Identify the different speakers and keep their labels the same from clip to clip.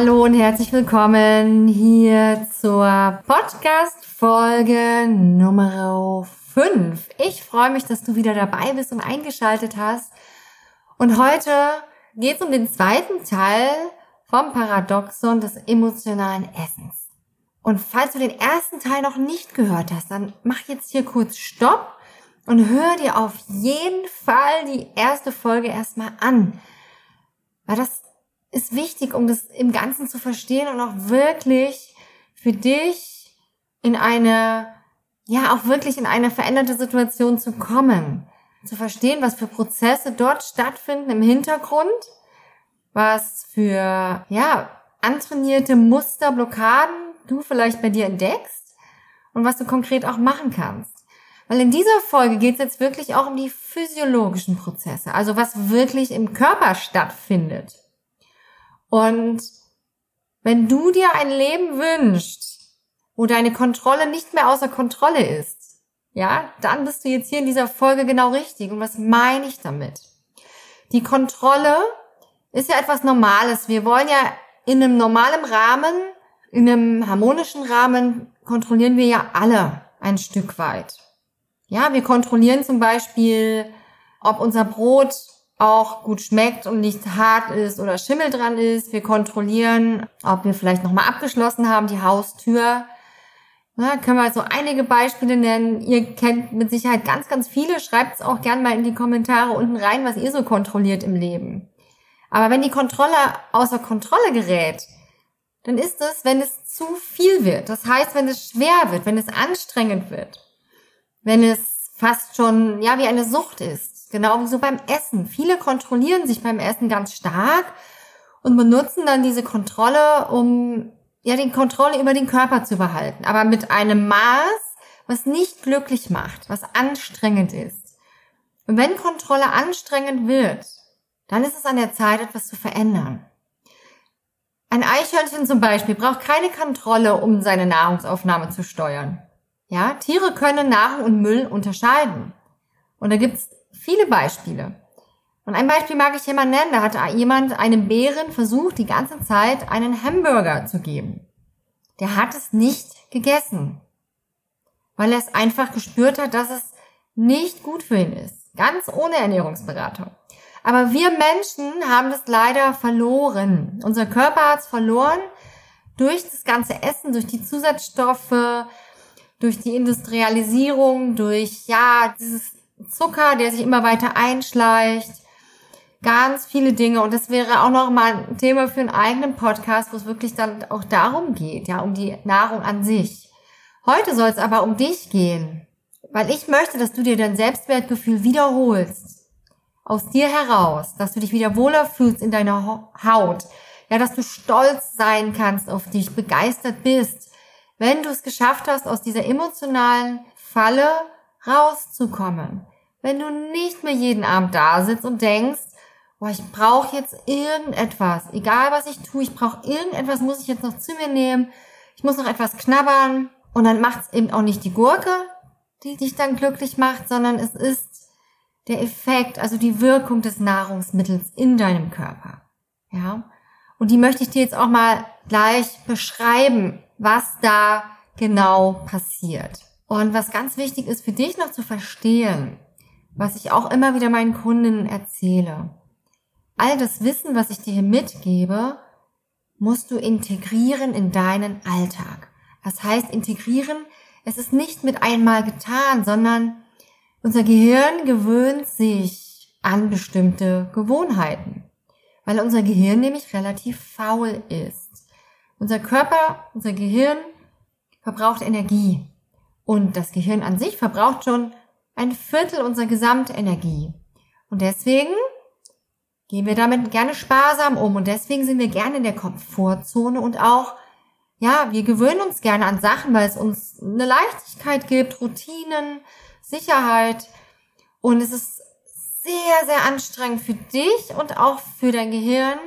Speaker 1: Hallo und herzlich willkommen hier zur Podcast-Folge Nummer 5. Ich freue mich, dass du wieder dabei bist und eingeschaltet hast. Und heute geht es um den zweiten Teil vom Paradoxon des emotionalen Essens. Und falls du den ersten Teil noch nicht gehört hast, dann mach jetzt hier kurz Stopp und hör dir auf jeden Fall die erste Folge erstmal an. Weil das ist wichtig, um das im Ganzen zu verstehen und auch wirklich für dich in eine, ja, auch wirklich in eine veränderte Situation zu kommen. Zu verstehen, was für Prozesse dort stattfinden im Hintergrund, was für, ja, antrainierte Muster, Blockaden du vielleicht bei dir entdeckst und was du konkret auch machen kannst. Weil in dieser Folge geht es jetzt wirklich auch um die physiologischen Prozesse, also was wirklich im Körper stattfindet. Und wenn du dir ein Leben wünschst, wo deine Kontrolle nicht mehr außer Kontrolle ist, ja, dann bist du jetzt hier in dieser Folge genau richtig. Und was meine ich damit? Die Kontrolle ist ja etwas Normales. Wir wollen ja in einem normalen Rahmen, in einem harmonischen Rahmen kontrollieren wir ja alle ein Stück weit. Ja, wir kontrollieren zum Beispiel, ob unser Brot auch gut schmeckt und nicht hart ist oder Schimmel dran ist. Wir kontrollieren, ob wir vielleicht nochmal abgeschlossen haben, die Haustür. Na, können wir so einige Beispiele nennen. Ihr kennt mit Sicherheit ganz, ganz viele. Schreibt es auch gern mal in die Kommentare unten rein, was ihr so kontrolliert im Leben. Aber wenn die Kontrolle außer Kontrolle gerät, dann ist es, wenn es zu viel wird. Das heißt, wenn es schwer wird, wenn es anstrengend wird, wenn es fast schon, ja, wie eine Sucht ist Genau wie so beim Essen. Viele kontrollieren sich beim Essen ganz stark und benutzen dann diese Kontrolle, um ja den Kontrolle über den Körper zu behalten, aber mit einem Maß, was nicht glücklich macht, was anstrengend ist. Und wenn Kontrolle anstrengend wird, dann ist es an der Zeit, etwas zu verändern. Ein Eichhörnchen zum Beispiel braucht keine Kontrolle, um seine Nahrungsaufnahme zu steuern. Ja, Tiere können Nahrung und Müll unterscheiden. Und da gibt's viele Beispiele. Und ein Beispiel mag ich hier mal nennen. Da hat jemand einem Bären versucht, die ganze Zeit einen Hamburger zu geben. Der hat es nicht gegessen, weil er es einfach gespürt hat, dass es nicht gut für ihn ist. Ganz ohne Ernährungsberatung. Aber wir Menschen haben das leider verloren. Unser Körper hat es verloren durch das ganze Essen, durch die Zusatzstoffe, durch die Industrialisierung, durch, ja, dieses Zucker, der sich immer weiter einschleicht. Ganz viele Dinge. Und das wäre auch noch mal ein Thema für einen eigenen Podcast, wo es wirklich dann auch darum geht, ja, um die Nahrung an sich. Heute soll es aber um dich gehen. Weil ich möchte, dass du dir dein Selbstwertgefühl wiederholst. Aus dir heraus. Dass du dich wieder wohler fühlst in deiner Haut. Ja, dass du stolz sein kannst auf dich, begeistert bist. Wenn du es geschafft hast, aus dieser emotionalen Falle rauszukommen wenn du nicht mehr jeden Abend da sitzt und denkst, boah, ich brauche jetzt irgendetwas, egal was ich tue, ich brauche irgendetwas, muss ich jetzt noch zu mir nehmen, ich muss noch etwas knabbern und dann macht es eben auch nicht die Gurke, die dich dann glücklich macht, sondern es ist der Effekt, also die Wirkung des Nahrungsmittels in deinem Körper. Ja. Und die möchte ich dir jetzt auch mal gleich beschreiben, was da genau passiert. Und was ganz wichtig ist für dich noch zu verstehen, was ich auch immer wieder meinen Kunden erzähle. All das Wissen, was ich dir hier mitgebe, musst du integrieren in deinen Alltag. Das heißt, integrieren, es ist nicht mit einmal getan, sondern unser Gehirn gewöhnt sich an bestimmte Gewohnheiten, weil unser Gehirn nämlich relativ faul ist. Unser Körper, unser Gehirn verbraucht Energie und das Gehirn an sich verbraucht schon ein Viertel unserer Gesamtenergie. Und deswegen gehen wir damit gerne sparsam um und deswegen sind wir gerne in der Komfortzone und auch, ja, wir gewöhnen uns gerne an Sachen, weil es uns eine Leichtigkeit gibt, Routinen, Sicherheit und es ist sehr, sehr anstrengend für dich und auch für dein Gehirn,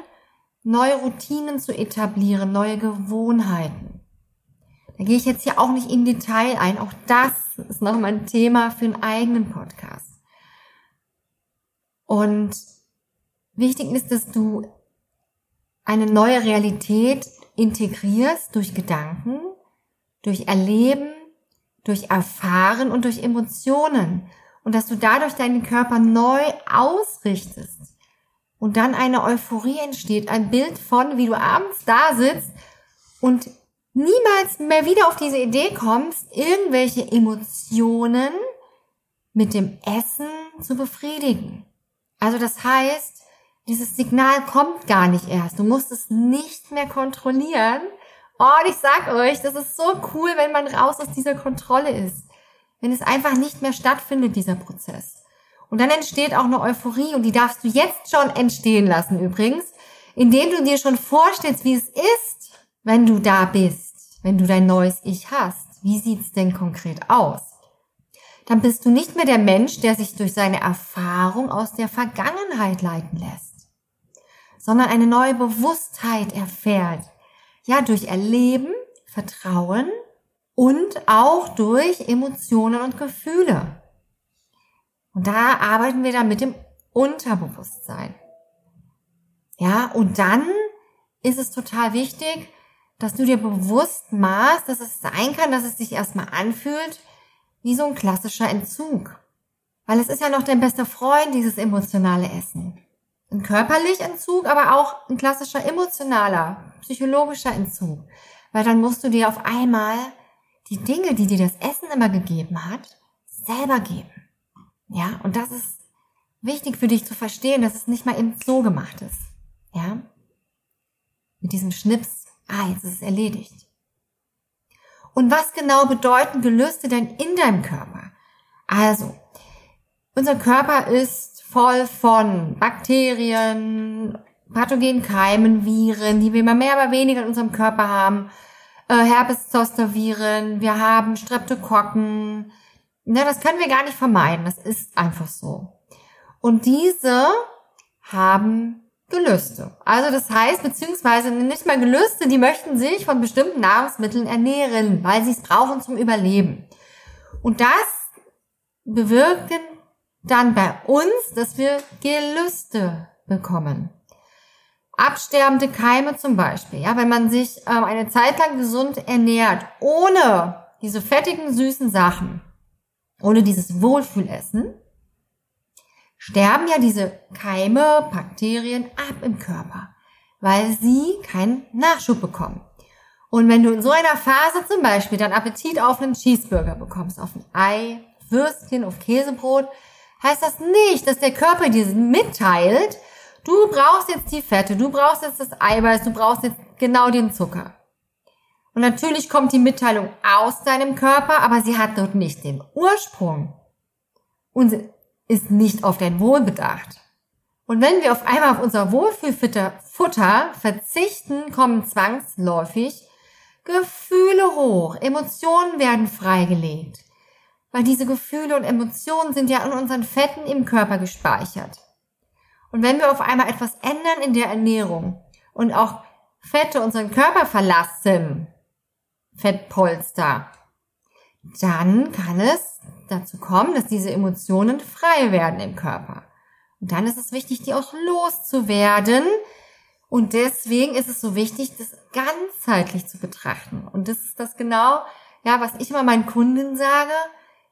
Speaker 1: neue Routinen zu etablieren, neue Gewohnheiten. Da gehe ich jetzt hier auch nicht in Detail ein. Auch das ist nochmal ein Thema für einen eigenen Podcast. Und Wichtig ist, dass du eine neue Realität integrierst durch Gedanken, durch Erleben, durch Erfahren und durch Emotionen. Und dass du dadurch deinen Körper neu ausrichtest. Und dann eine Euphorie entsteht, ein Bild von, wie du abends da sitzt und niemals mehr wieder auf diese Idee kommst, irgendwelche Emotionen mit dem Essen zu befriedigen. Also das heißt, dieses Signal kommt gar nicht erst. Du musst es nicht mehr kontrollieren. Und ich sag euch, das ist so cool, wenn man raus aus dieser Kontrolle ist. Wenn es einfach nicht mehr stattfindet, dieser Prozess. Und dann entsteht auch eine Euphorie und die darfst du jetzt schon entstehen lassen übrigens, indem du dir schon vorstellst, wie es ist, wenn du da bist, wenn du dein neues Ich hast. Wie sieht's denn konkret aus? Dann bist du nicht mehr der Mensch, der sich durch seine Erfahrung aus der Vergangenheit leiten lässt sondern eine neue Bewusstheit erfährt. Ja, durch Erleben, Vertrauen und auch durch Emotionen und Gefühle. Und da arbeiten wir dann mit dem Unterbewusstsein. Ja, und dann ist es total wichtig, dass du dir bewusst machst, dass es sein kann, dass es sich erstmal anfühlt wie so ein klassischer Entzug. Weil es ist ja noch dein bester Freund, dieses emotionale Essen ein körperlicher Entzug, aber auch ein klassischer emotionaler, psychologischer Entzug. Weil dann musst du dir auf einmal die Dinge, die dir das Essen immer gegeben hat, selber geben. Ja, und das ist wichtig für dich zu verstehen, dass es nicht mal eben so gemacht ist. Ja, mit diesem Schnips, ah, jetzt ist es erledigt. Und was genau bedeuten Gelüste denn in deinem Körper? Also, unser Körper ist voll von Bakterien, pathogenen Keimen, Viren, die wir immer mehr, aber weniger in unserem Körper haben. Äh, Herpes-Zoster-Viren, wir haben Streptokokken. Ja, das können wir gar nicht vermeiden. Das ist einfach so. Und diese haben Gelüste. Also das heißt, beziehungsweise nicht mal Gelüste, die möchten sich von bestimmten Nahrungsmitteln ernähren, weil sie es brauchen zum Überleben. Und das bewirken dann bei uns, dass wir Gelüste bekommen. Absterbende Keime zum Beispiel. Ja, wenn man sich ähm, eine Zeit lang gesund ernährt, ohne diese fettigen, süßen Sachen, ohne dieses Wohlfühlessen, sterben ja diese Keime, Bakterien ab im Körper, weil sie keinen Nachschub bekommen. Und wenn du in so einer Phase zum Beispiel dann Appetit auf einen Cheeseburger bekommst, auf ein Ei, Würstchen, auf Käsebrot, heißt das nicht, dass der Körper dir mitteilt, du brauchst jetzt die Fette, du brauchst jetzt das Eiweiß, du brauchst jetzt genau den Zucker. Und natürlich kommt die Mitteilung aus deinem Körper, aber sie hat dort nicht den Ursprung und ist nicht auf dein Wohl bedacht. Und wenn wir auf einmal auf unser Wohlfühlfutter verzichten, kommen zwangsläufig Gefühle hoch, Emotionen werden freigelegt weil diese Gefühle und Emotionen sind ja in unseren Fetten im Körper gespeichert. Und wenn wir auf einmal etwas ändern in der Ernährung und auch Fette unseren Körper verlassen, Fettpolster, dann kann es dazu kommen, dass diese Emotionen frei werden im Körper. Und dann ist es wichtig, die auch loszuwerden. Und deswegen ist es so wichtig, das ganzheitlich zu betrachten. Und das ist das genau, ja, was ich immer meinen Kunden sage,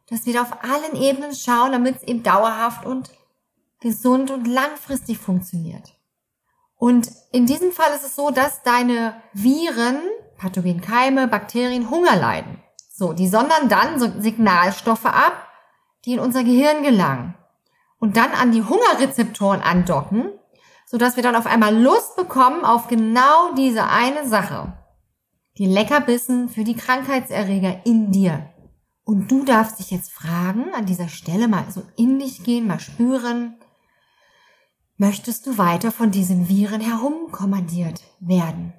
Speaker 1: dass wir da auf allen Ebenen schauen, damit es eben dauerhaft und gesund und langfristig funktioniert. Und in diesem Fall ist es so, dass deine Viren, Pathogenkeime, Bakterien Hunger leiden. So, die sondern dann so Signalstoffe ab, die in unser Gehirn gelangen und dann an die Hungerrezeptoren andocken, sodass wir dann auf einmal Lust bekommen auf genau diese eine Sache. Die Leckerbissen für die Krankheitserreger in dir. Und du darfst dich jetzt fragen, an dieser Stelle mal so in dich gehen, mal spüren, möchtest du weiter von diesen Viren herumkommandiert werden?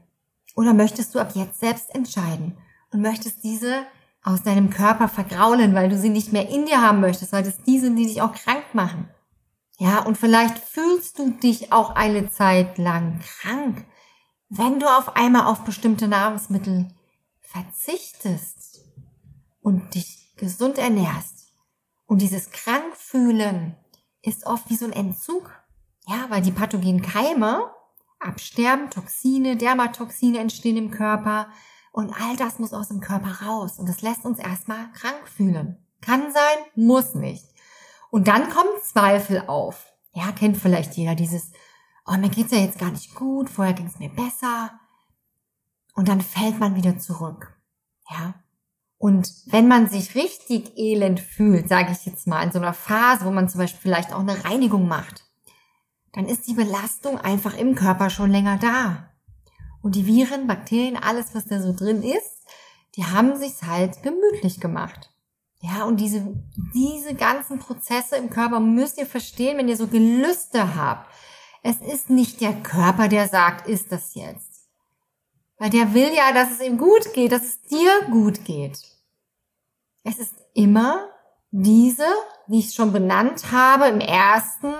Speaker 1: Oder möchtest du ab jetzt selbst entscheiden und möchtest diese aus deinem Körper vergraulen, weil du sie nicht mehr in dir haben möchtest, weil das die sind, die dich auch krank machen. Ja, und vielleicht fühlst du dich auch eine Zeit lang krank, wenn du auf einmal auf bestimmte Nahrungsmittel verzichtest und dich gesund ernährst. Und dieses Krankfühlen ist oft wie so ein Entzug. Ja, weil die pathogenen Keime absterben, Toxine, Dermatoxine entstehen im Körper, und all das muss aus dem Körper raus. Und das lässt uns erstmal krank fühlen. Kann sein, muss nicht. Und dann kommen Zweifel auf. Ja, kennt vielleicht jeder dieses, oh, mir geht's ja jetzt gar nicht gut, vorher ging's mir besser. Und dann fällt man wieder zurück. Ja. Und wenn man sich richtig elend fühlt, sage ich jetzt mal, in so einer Phase, wo man zum Beispiel vielleicht auch eine Reinigung macht, dann ist die Belastung einfach im Körper schon länger da. Und die Viren, Bakterien, alles, was da so drin ist, die haben sich's halt gemütlich gemacht. Ja, und diese, diese ganzen Prozesse im Körper müsst ihr verstehen, wenn ihr so Gelüste habt. Es ist nicht der Körper, der sagt, ist das jetzt. Weil der will ja, dass es ihm gut geht, dass es dir gut geht. Es ist immer diese, wie ich es schon benannt habe, im ersten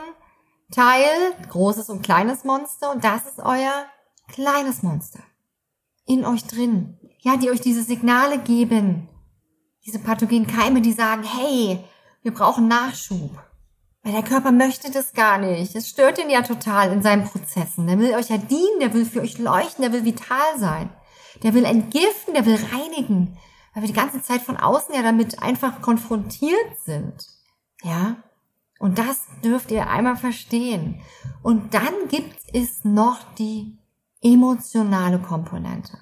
Speaker 1: Teil, großes und kleines Monster, und das ist euer kleines Monster in euch drin, ja, die euch diese Signale geben, diese pathogenen Keime, die sagen, hey, wir brauchen Nachschub. Weil der Körper möchte das gar nicht. Es stört ihn ja total in seinen Prozessen. Der will euch ja dienen, der will für euch leuchten, der will vital sein. Der will entgiften, der will reinigen. Weil wir die ganze Zeit von außen ja damit einfach konfrontiert sind. Ja? Und das dürft ihr einmal verstehen. Und dann gibt es noch die emotionale Komponente.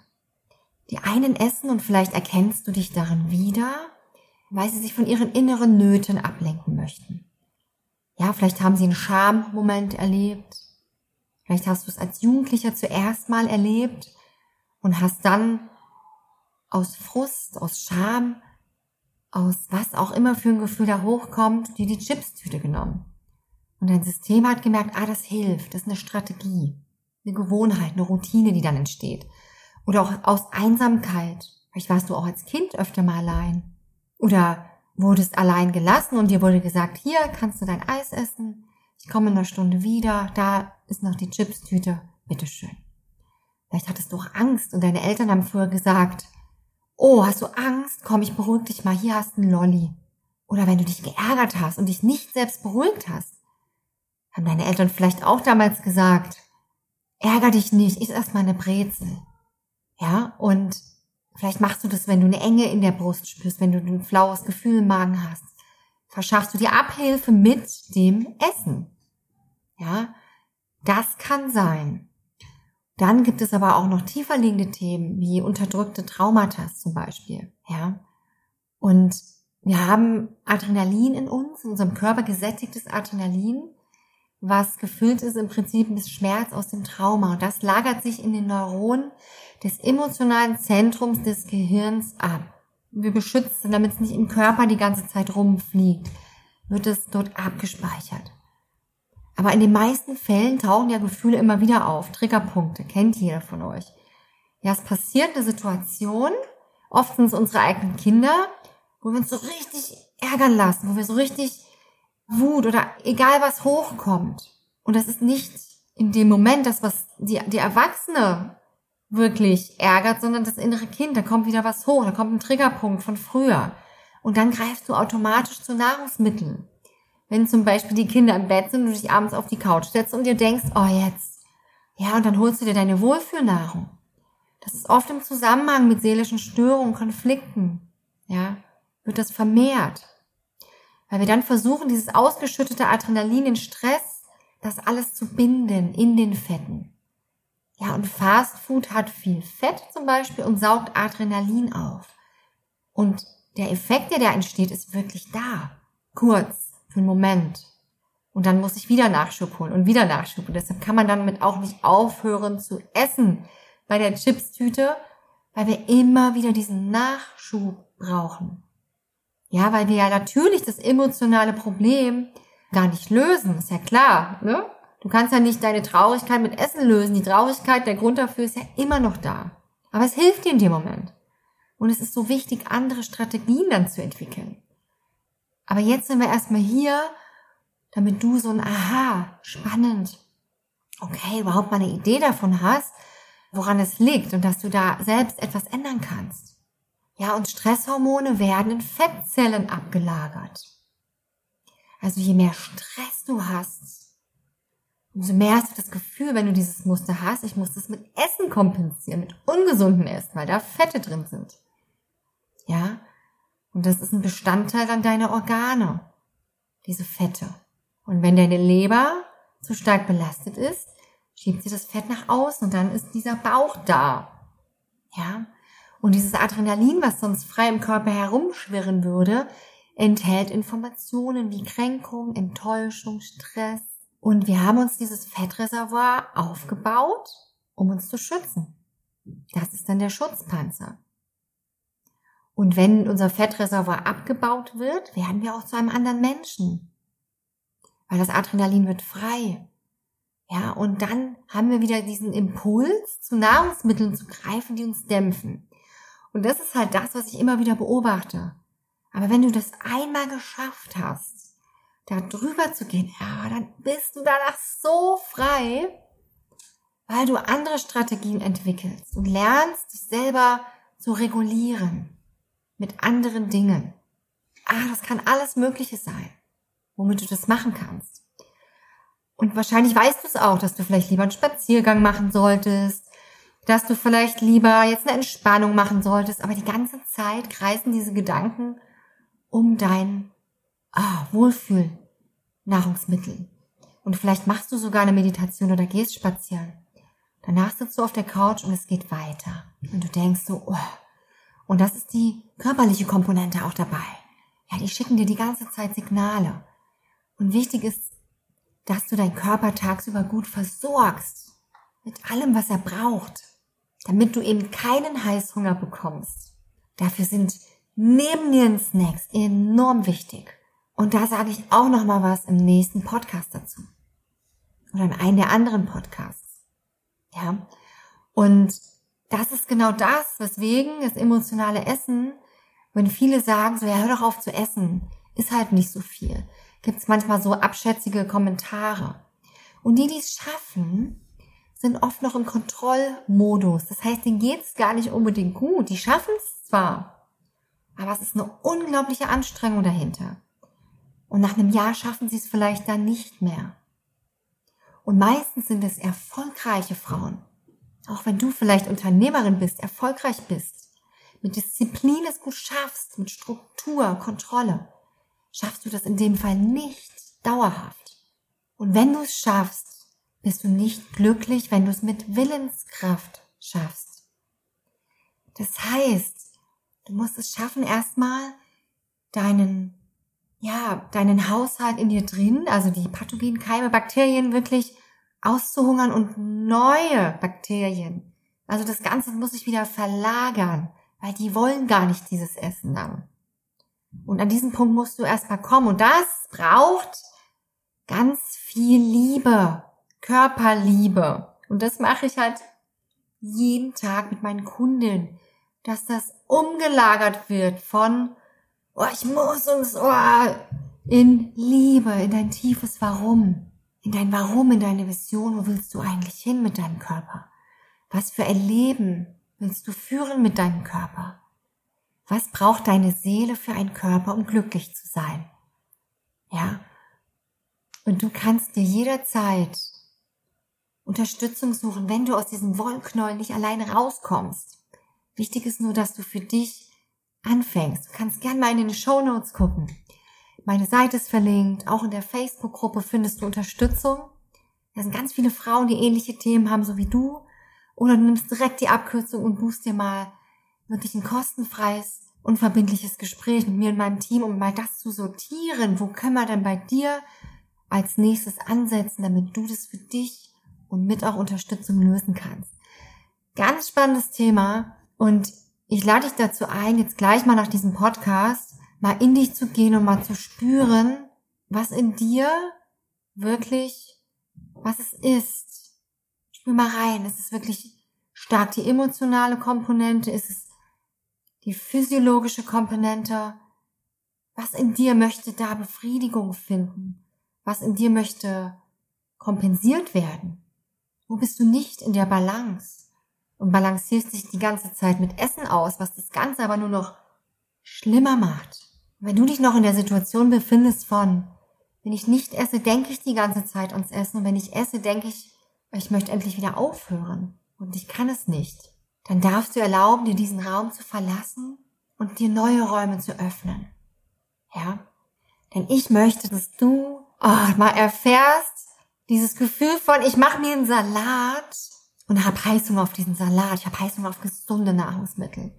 Speaker 1: Die einen essen und vielleicht erkennst du dich darin wieder, weil sie sich von ihren inneren Nöten ablenken möchten. Ja, vielleicht haben sie einen Schammoment erlebt. Vielleicht hast du es als Jugendlicher zuerst mal erlebt und hast dann aus Frust, aus Scham, aus was auch immer für ein Gefühl da hochkommt, dir die Chipstüte genommen. Und dein System hat gemerkt, ah, das hilft, das ist eine Strategie eine Gewohnheit, eine Routine, die dann entsteht. Oder auch aus Einsamkeit. Vielleicht warst du auch als Kind öfter mal allein. Oder wurdest allein gelassen und dir wurde gesagt, hier kannst du dein Eis essen. Ich komme in einer Stunde wieder. Da ist noch die Chipstüte. Bitteschön. Vielleicht hattest du auch Angst und deine Eltern haben früher gesagt, oh, hast du Angst? Komm, ich beruhig dich mal. Hier hast du einen Lolli. Oder wenn du dich geärgert hast und dich nicht selbst beruhigt hast, haben deine Eltern vielleicht auch damals gesagt, ärger dich nicht, iss erstmal eine Brezel. Ja, und vielleicht machst du das, wenn du eine Enge in der Brust spürst, wenn du ein flaues Gefühl im Magen hast. Verschaffst du dir Abhilfe mit dem Essen. Ja, das kann sein. Dann gibt es aber auch noch tiefer liegende Themen, wie unterdrückte Traumata zum Beispiel. Ja, und wir haben Adrenalin in uns, in unserem Körper gesättigtes Adrenalin was gefüllt ist im Prinzip mit Schmerz aus dem Trauma. Und das lagert sich in den Neuronen des emotionalen Zentrums des Gehirns ab. Wir beschützen, damit es nicht im Körper die ganze Zeit rumfliegt, wird es dort abgespeichert. Aber in den meisten Fällen tauchen ja Gefühle immer wieder auf. Triggerpunkte, kennt jeder von euch. Ja, es passiert eine Situation, oft sind es unsere eigenen Kinder, wo wir uns so richtig ärgern lassen, wo wir so richtig Wut oder egal was hochkommt. Und das ist nicht in dem Moment das, was die, die Erwachsene wirklich ärgert, sondern das innere Kind. Da kommt wieder was hoch, da kommt ein Triggerpunkt von früher. Und dann greifst du automatisch zu Nahrungsmitteln. Wenn zum Beispiel die Kinder im Bett sind und du dich abends auf die Couch setzt und dir denkst, oh jetzt. Ja, und dann holst du dir deine Wohlfühlnahrung. Das ist oft im Zusammenhang mit seelischen Störungen, Konflikten. Ja, wird das vermehrt. Weil wir dann versuchen, dieses ausgeschüttete Adrenalin, den Stress, das alles zu binden in den Fetten. Ja, und Fast Food hat viel Fett zum Beispiel und saugt Adrenalin auf. Und der Effekt, der da entsteht, ist wirklich da. Kurz, für einen Moment. Und dann muss ich wieder Nachschub holen und wieder Nachschub. Und deshalb kann man damit auch nicht aufhören zu essen bei der Chipstüte, weil wir immer wieder diesen Nachschub brauchen. Ja, weil wir ja natürlich das emotionale Problem gar nicht lösen, ist ja klar, ne? Du kannst ja nicht deine Traurigkeit mit Essen lösen. Die Traurigkeit, der Grund dafür ist ja immer noch da. Aber es hilft dir in dem Moment. Und es ist so wichtig, andere Strategien dann zu entwickeln. Aber jetzt sind wir erstmal hier, damit du so ein Aha, spannend, okay, überhaupt mal eine Idee davon hast, woran es liegt und dass du da selbst etwas ändern kannst. Ja, und Stresshormone werden in Fettzellen abgelagert. Also je mehr Stress du hast, umso mehr hast du das Gefühl, wenn du dieses Muster hast, ich muss das mit Essen kompensieren, mit ungesundem Essen, weil da Fette drin sind. Ja? Und das ist ein Bestandteil an deiner Organe, diese Fette. Und wenn deine Leber zu stark belastet ist, schiebt sie das Fett nach außen und dann ist dieser Bauch da. Ja? Und dieses Adrenalin, was sonst frei im Körper herumschwirren würde, enthält Informationen wie Kränkung, Enttäuschung, Stress. Und wir haben uns dieses Fettreservoir aufgebaut, um uns zu schützen. Das ist dann der Schutzpanzer. Und wenn unser Fettreservoir abgebaut wird, werden wir auch zu einem anderen Menschen. Weil das Adrenalin wird frei. Ja, und dann haben wir wieder diesen Impuls, zu Nahrungsmitteln zu greifen, die uns dämpfen. Und das ist halt das, was ich immer wieder beobachte. Aber wenn du das einmal geschafft hast, da drüber zu gehen, ja, dann bist du danach so frei, weil du andere Strategien entwickelst und lernst, dich selber zu regulieren mit anderen Dingen. Ah, das kann alles Mögliche sein, womit du das machen kannst. Und wahrscheinlich weißt du es auch, dass du vielleicht lieber einen Spaziergang machen solltest, dass du vielleicht lieber jetzt eine Entspannung machen solltest, aber die ganze Zeit kreisen diese Gedanken um dein ah, Wohlfühl Nahrungsmittel. Und vielleicht machst du sogar eine Meditation oder gehst spazieren. Danach sitzt du auf der Couch und es geht weiter. Und du denkst so, oh, und das ist die körperliche Komponente auch dabei. Ja, die schicken dir die ganze Zeit Signale. Und wichtig ist, dass du deinen Körper tagsüber gut versorgst. Mit allem, was er braucht. Damit du eben keinen Heißhunger bekommst. Dafür sind neben den Snacks enorm wichtig. Und da sage ich auch noch mal was im nächsten Podcast dazu. Oder in einem der anderen Podcasts. Ja. Und das ist genau das, weswegen das emotionale Essen, wenn viele sagen, so ja, hör doch auf zu essen, ist halt nicht so viel. Gibt es manchmal so abschätzige Kommentare. Und die, die es schaffen, sind oft noch im Kontrollmodus. Das heißt, denen geht's gar nicht unbedingt gut. Die schaffen es zwar, aber es ist eine unglaubliche Anstrengung dahinter. Und nach einem Jahr schaffen sie es vielleicht dann nicht mehr. Und meistens sind es erfolgreiche Frauen, auch wenn du vielleicht Unternehmerin bist, erfolgreich bist, mit Disziplin es gut schaffst, mit Struktur, Kontrolle, schaffst du das in dem Fall nicht dauerhaft. Und wenn du es schaffst, bist du nicht glücklich, wenn du es mit Willenskraft schaffst. Das heißt, du musst es schaffen, erstmal deinen, ja, deinen Haushalt in dir drin, also die pathogenen Keime, Bakterien wirklich auszuhungern und neue Bakterien. Also das Ganze muss sich wieder verlagern, weil die wollen gar nicht dieses Essen dann. Und an diesem Punkt musst du erstmal kommen. Und das braucht ganz viel Liebe, Körperliebe. Und das mache ich halt jeden Tag mit meinen Kunden, dass das umgelagert wird von, oh, ich muss und so, in Liebe, in dein tiefes Warum. in dein Warum, in deine Vision, wo willst du eigentlich hin mit deinem Körper? Was für ein Leben willst du führen mit deinem Körper? Was braucht deine Seele für einen Körper, um glücklich zu sein? Ja. Und du kannst dir jederzeit Unterstützung suchen, wenn du aus diesem Wollknäuel nicht alleine rauskommst. Wichtig ist nur, dass du für dich anfängst. Du kannst gern mal in den Show Notes gucken. Meine Seite ist verlinkt. Auch in der Facebook-Gruppe findest du Unterstützung. Da sind ganz viele Frauen, die ähnliche Themen haben, so wie du. Oder du nimmst direkt die Abkürzung und buchst dir mal wirklich ein kostenfreies, unverbindliches Gespräch mit mir und meinem Team, um mal das zu sortieren. Wo können wir denn bei dir als nächstes ansetzen, damit du das für dich und mit auch Unterstützung lösen kannst? Ganz spannendes Thema und ich lade dich dazu ein, jetzt gleich mal nach diesem Podcast mal in dich zu gehen und mal zu spüren, was in dir wirklich, was es ist. Spür mal rein. Ist es wirklich stark die emotionale Komponente? Ist es die physiologische Komponente? Was in dir möchte da Befriedigung finden? Was in dir möchte kompensiert werden? Wo bist du nicht in der Balance? Und balancierst dich die ganze Zeit mit Essen aus, was das Ganze aber nur noch schlimmer macht. Wenn du dich noch in der Situation befindest von, wenn ich nicht esse, denke ich die ganze Zeit ans Essen und wenn ich esse, denke ich, ich möchte endlich wieder aufhören und ich kann es nicht, dann darfst du erlauben, dir diesen Raum zu verlassen und dir neue Räume zu öffnen. Ja? Denn ich möchte, dass du oh, mal erfährst, dieses Gefühl von, ich mache mir einen Salat und habe Heißung auf diesen Salat, ich habe Heißung auf gesunde Nahrungsmittel.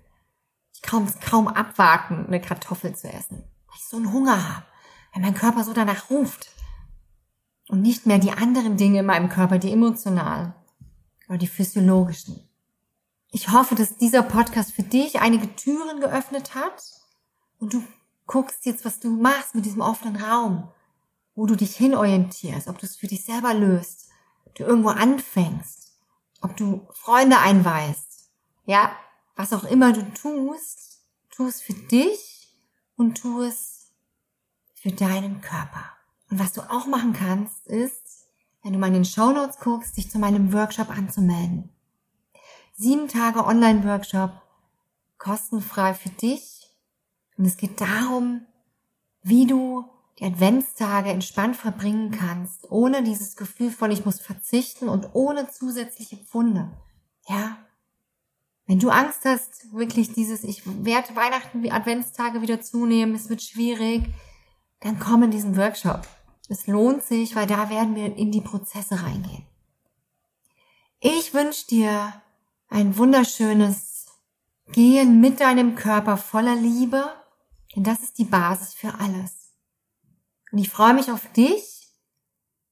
Speaker 1: Ich kann es kaum abwarten, eine Kartoffel zu essen, weil ich so einen Hunger habe, weil mein Körper so danach ruft. Und nicht mehr die anderen Dinge in meinem Körper, die emotionalen oder die physiologischen. Ich hoffe, dass dieser Podcast für dich einige Türen geöffnet hat und du guckst jetzt, was du machst mit diesem offenen Raum, wo du dich hinorientierst, ob du es für dich selber löst, du irgendwo anfängst, ob du Freunde einweist, ja, was auch immer du tust, tu es für dich und tu es für deinen Körper. Und was du auch machen kannst, ist, wenn du mal in den Show Notes guckst, dich zu meinem Workshop anzumelden. Sieben Tage Online-Workshop, kostenfrei für dich. Und es geht darum, wie du die Adventstage entspannt verbringen kannst, ohne dieses Gefühl von ich muss verzichten und ohne zusätzliche Pfunde. Ja, wenn du Angst hast, wirklich dieses, ich werde Weihnachten wie Adventstage wieder zunehmen, es wird schwierig, dann komm in diesen Workshop. Es lohnt sich, weil da werden wir in die Prozesse reingehen. Ich wünsche dir ein wunderschönes Gehen mit deinem Körper voller Liebe, denn das ist die Basis für alles. Und ich freue mich auf dich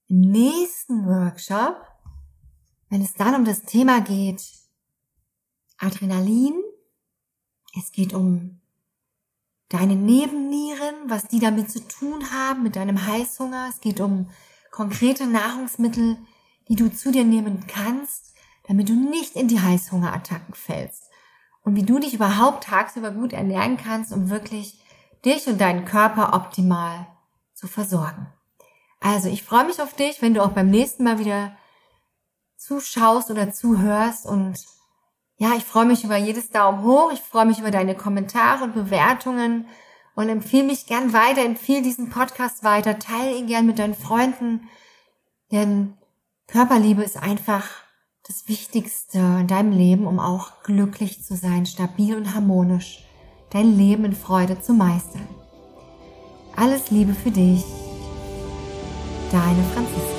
Speaker 1: im nächsten Workshop, wenn es dann um das Thema geht, Adrenalin. Es geht um deine Nebennieren, was die damit zu tun haben, mit deinem Heißhunger. Es geht um konkrete Nahrungsmittel, die du zu dir nehmen kannst, damit du nicht in die Heißhungerattacken fällst. Und wie du dich überhaupt tagsüber gut ernähren kannst, um wirklich dich und deinen Körper optimal zu versorgen. Also ich freue mich auf dich, wenn du auch beim nächsten Mal wieder zuschaust oder zuhörst. Und ja, ich freue mich über jedes Daumen hoch, ich freue mich über deine Kommentare und Bewertungen. Und empfehle mich gern weiter, empfehle diesen Podcast weiter, teile ihn gern mit deinen Freunden, denn Körperliebe ist einfach das Wichtigste in deinem Leben, um auch glücklich zu sein, stabil und harmonisch, dein Leben in Freude zu meistern. Alles Liebe für dich, deine Franziska.